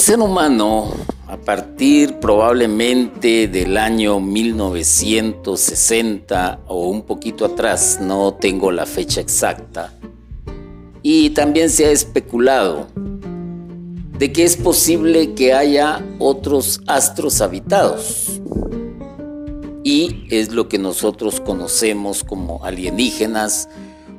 ser humano, a partir probablemente del año 1960 o un poquito atrás, no tengo la fecha exacta, y también se ha especulado de que es posible que haya otros astros habitados. Y es lo que nosotros conocemos como alienígenas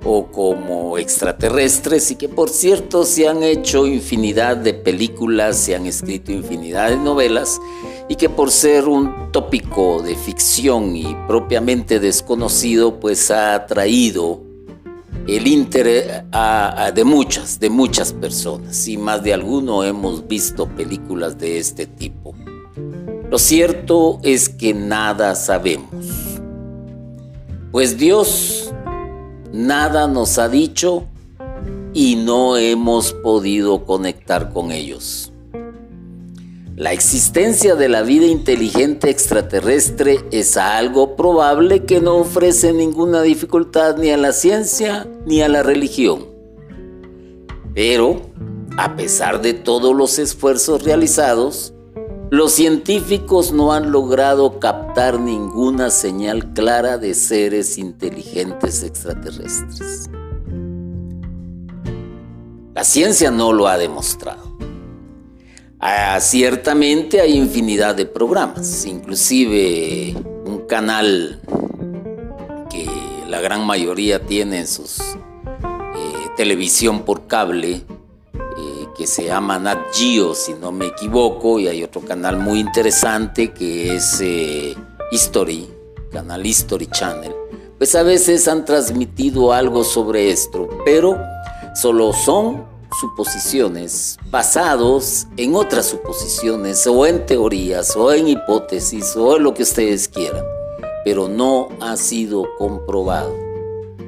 o como extraterrestres y que por cierto se han hecho infinidad de películas, se han escrito infinidad de novelas y que por ser un tópico de ficción y propiamente desconocido pues ha atraído el interés de muchas, de muchas personas y más de alguno hemos visto películas de este tipo. Lo cierto es que nada sabemos, pues Dios nada nos ha dicho y no hemos podido conectar con ellos. La existencia de la vida inteligente extraterrestre es algo probable que no ofrece ninguna dificultad ni a la ciencia ni a la religión. Pero, a pesar de todos los esfuerzos realizados, los científicos no han logrado captar ninguna señal clara de seres inteligentes extraterrestres. La ciencia no lo ha demostrado. Ah, ciertamente hay infinidad de programas, inclusive un canal que la gran mayoría tiene en sus eh, televisión por cable, que se llama Nat Geo, si no me equivoco, y hay otro canal muy interesante que es eh, History, canal History Channel. Pues a veces han transmitido algo sobre esto, pero solo son suposiciones basados en otras suposiciones o en teorías o en hipótesis o en lo que ustedes quieran, pero no ha sido comprobado.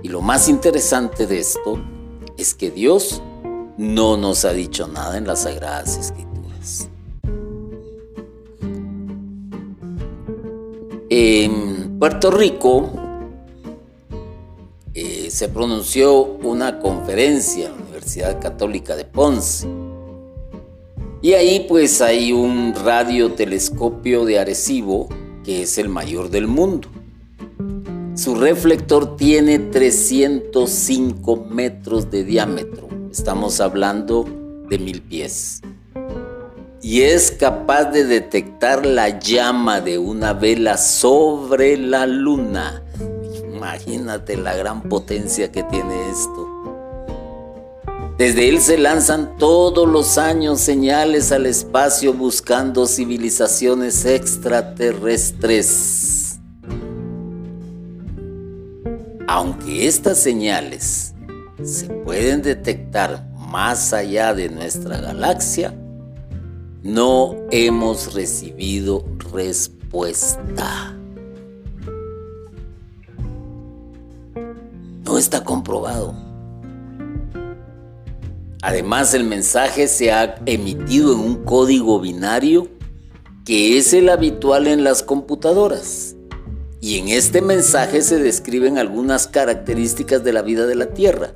Y lo más interesante de esto es que Dios no nos ha dicho nada en las Sagradas Escrituras. En Puerto Rico eh, se pronunció una conferencia Universidad Católica de Ponce. Y ahí pues hay un radiotelescopio de Arecibo que es el mayor del mundo. Su reflector tiene 305 metros de diámetro. Estamos hablando de mil pies. Y es capaz de detectar la llama de una vela sobre la luna. Imagínate la gran potencia que tiene esto. Desde él se lanzan todos los años señales al espacio buscando civilizaciones extraterrestres. Aunque estas señales se pueden detectar más allá de nuestra galaxia, no hemos recibido respuesta. No está comprobado. Además, el mensaje se ha emitido en un código binario que es el habitual en las computadoras. Y en este mensaje se describen algunas características de la vida de la Tierra,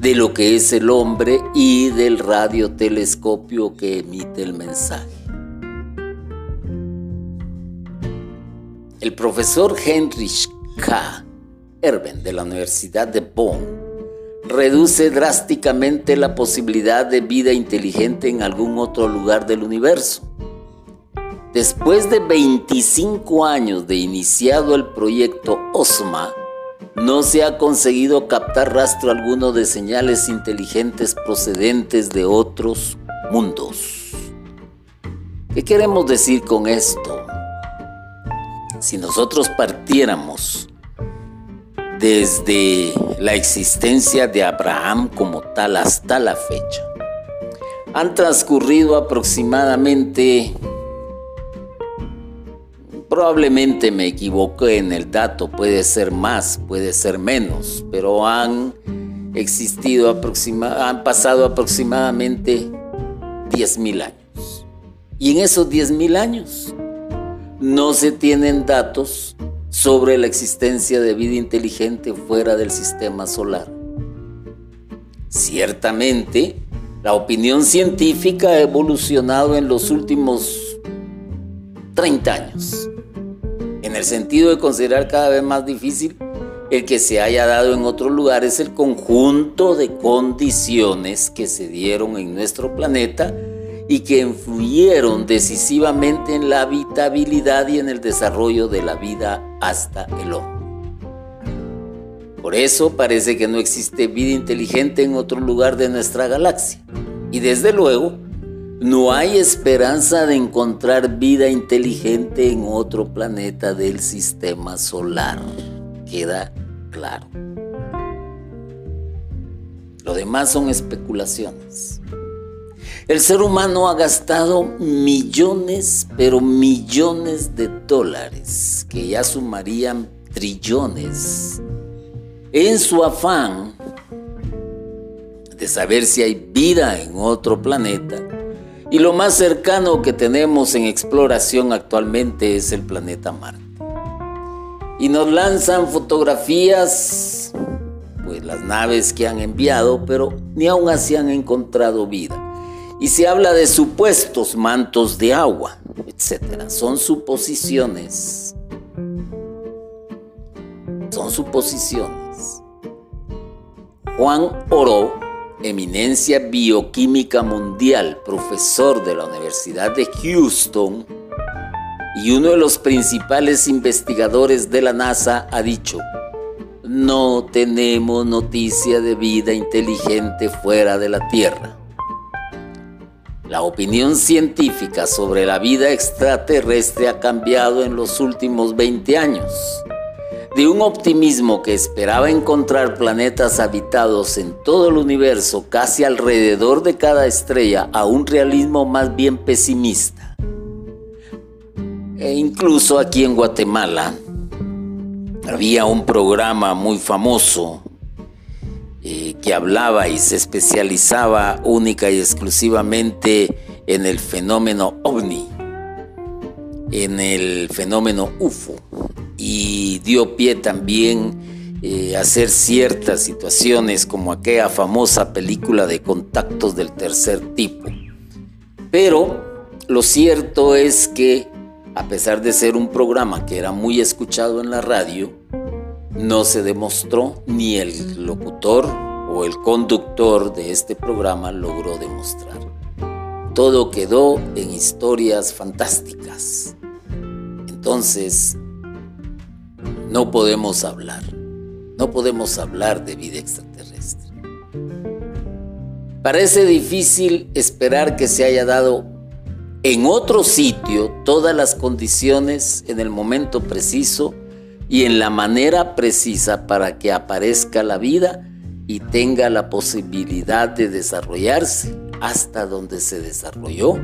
de lo que es el hombre y del radiotelescopio que emite el mensaje. El profesor Heinrich K. Erben de la Universidad de Bonn reduce drásticamente la posibilidad de vida inteligente en algún otro lugar del universo. Después de 25 años de iniciado el proyecto OSMA, no se ha conseguido captar rastro alguno de señales inteligentes procedentes de otros mundos. ¿Qué queremos decir con esto? Si nosotros partiéramos desde la existencia de Abraham como tal hasta la fecha. Han transcurrido aproximadamente, probablemente me equivoqué en el dato, puede ser más, puede ser menos, pero han existido, han pasado aproximadamente 10.000 años. Y en esos 10.000 años no se tienen datos sobre la existencia de vida inteligente fuera del sistema solar. Ciertamente, La opinión científica ha evolucionado en los últimos 30 años, en el sentido de considerar cada vez más difícil el que se haya dado en otros lugares el conjunto de condiciones que se dieron en nuestro planeta y que influyeron decisivamente en la habitabilidad y en el desarrollo de la vida hasta el hombre. Por eso parece que no existe vida inteligente en otro lugar de nuestra galaxia. Y desde luego, no hay esperanza de encontrar vida inteligente en otro planeta del sistema solar. Queda claro. Lo demás son especulaciones. El ser humano ha gastado millones, pero millones de dólares, que ya sumarían trillones, en su afán de saber si hay vida en otro planeta. Y lo más cercano que tenemos en exploración actualmente es el planeta Marte. Y nos lanzan fotografías, pues las naves que han enviado, pero ni aún así han encontrado vida y se habla de supuestos mantos de agua, etc. Son suposiciones. Son suposiciones. Juan Oro, eminencia bioquímica mundial, profesor de la Universidad de Houston y uno de los principales investigadores de la NASA, ha dicho, no tenemos noticia de vida inteligente fuera de la Tierra. La opinión científica sobre la vida extraterrestre ha cambiado en los últimos 20 años. De un optimismo que esperaba encontrar planetas habitados en todo el universo, casi alrededor de cada estrella, a un realismo más bien pesimista. E incluso aquí en Guatemala había un programa muy famoso eh, que hablaba y se especializaba única y exclusivamente en el fenómeno ovni, en el fenómeno UFO, y dio pie también eh, a hacer ciertas situaciones como aquella famosa película de contactos del tercer tipo. Pero lo cierto es que, a pesar de ser un programa que era muy escuchado en la radio, no se demostró ni el locutor o el conductor de este programa logró demostrar. Todo quedó en historias fantásticas. Entonces, no podemos hablar, no podemos hablar de vida extraterrestre. Parece difícil esperar que se haya dado en otro sitio todas las condiciones en el momento preciso y en la manera precisa para que aparezca la vida y tenga la posibilidad de desarrollarse hasta donde se desarrolló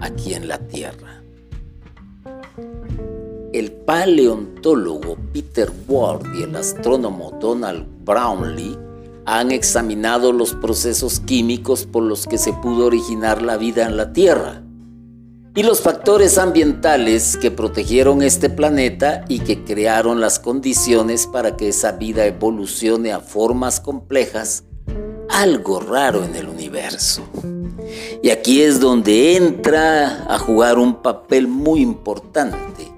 aquí en la Tierra. El paleontólogo Peter Ward y el astrónomo Donald Brownlee han examinado los procesos químicos por los que se pudo originar la vida en la Tierra y los factores ambientales que protegieron este planeta y que crearon las condiciones para que esa vida evolucione a formas complejas, algo raro en el universo. Y aquí es donde entra a jugar un papel muy importante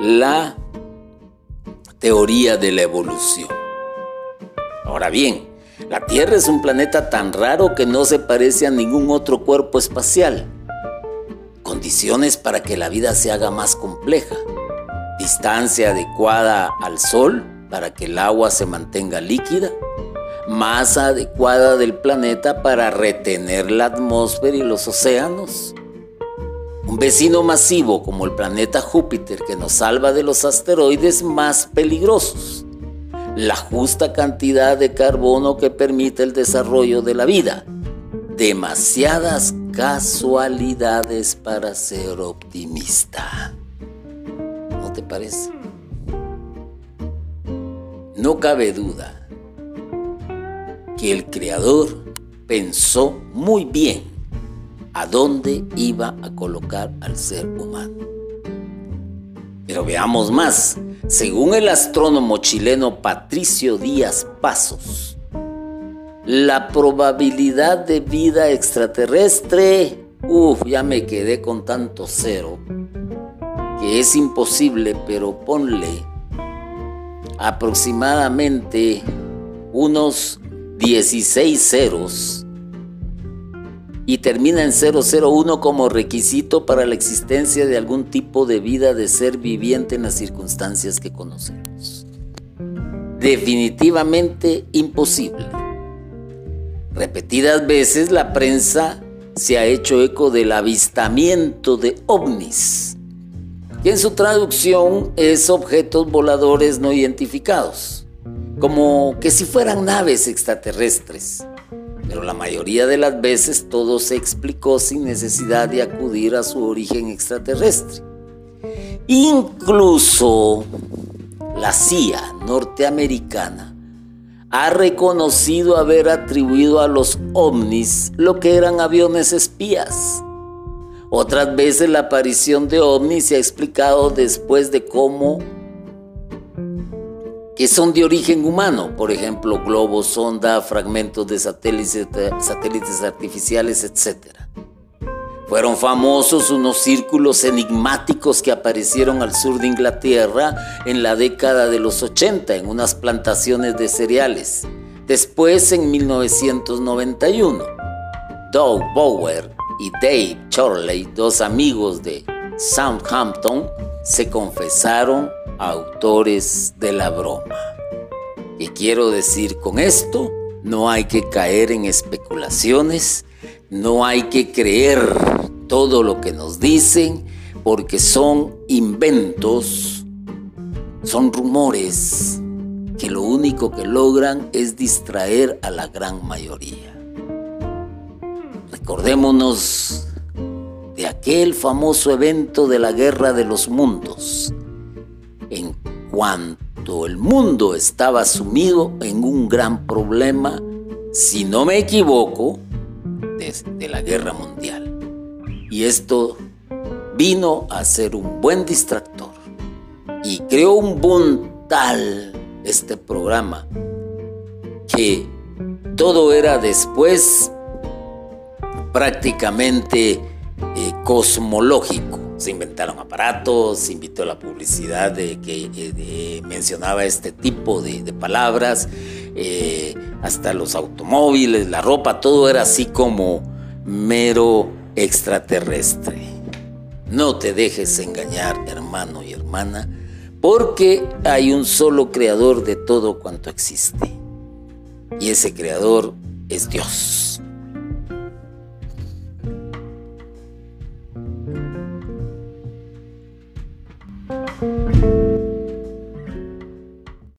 la teoría de la evolución. Ahora bien, la Tierra es un planeta tan raro que no se parece a ningún otro cuerpo espacial. Condiciones para que la vida se haga más compleja, distancia adecuada al sol para que el agua se mantenga líquida, masa adecuada del planeta para retener la atmósfera y los océanos, un vecino masivo como el planeta Júpiter que nos salva de los asteroides más peligrosos, la justa cantidad de carbono que permite el desarrollo de la vida, demasiadas casualidades para ser optimista. ¿No te parece? No cabe duda que el Creador pensó muy bien a dónde iba a colocar al ser humano. Pero veamos más. Según el astrónomo chileno Patricio Díaz Pasos, la probabilidad de vida extraterrestre, uff, ya me quedé con tanto cero, que es imposible, pero ponle aproximadamente unos 16 ceros y termina en 001 como requisito para la existencia de algún tipo de vida de ser viviente en las circunstancias que conocemos. Definitivamente imposible. Repetidas veces la prensa se ha hecho eco del avistamiento de ovnis, que en su traducción es objetos voladores no identificados, como que si fueran naves extraterrestres. Pero la mayoría de las veces todo se explicó sin necesidad de acudir a su origen extraterrestre. Incluso la CIA norteamericana ha reconocido haber atribuido a los ovnis lo que eran aviones espías. Otras veces la aparición de ovnis se ha explicado después de cómo que son de origen humano, por ejemplo, globos, sonda, fragmentos de satélites, satélites artificiales, etc. Fueron famosos unos círculos enigmáticos que aparecieron al sur de Inglaterra en la década de los 80 en unas plantaciones de cereales. Después, en 1991, Doug Bower y Dave Chorley, dos amigos de Southampton, se confesaron autores de la broma. ¿Qué quiero decir con esto? No hay que caer en especulaciones, no hay que creer todo lo que nos dicen porque son inventos, son rumores que lo único que logran es distraer a la gran mayoría. Recordémonos de aquel famoso evento de la Guerra de los Mundos, cuanto el mundo estaba sumido en un gran problema, si no me equivoco, de, la Guerra Mundial. Y esto vino a ser un buen distractor y creó un boom tal este programa que todo era después prácticamente eh, cosmológico. Se inventaron aparatos, se invitó la publicidad de que eh, mencionaba este tipo de, palabras, eh, hasta los automóviles, la ropa, todo era así como mero extraterrestre. No te dejes engañar, hermano y hermana, porque hay un solo creador de todo cuanto existe. Y ese creador es Dios.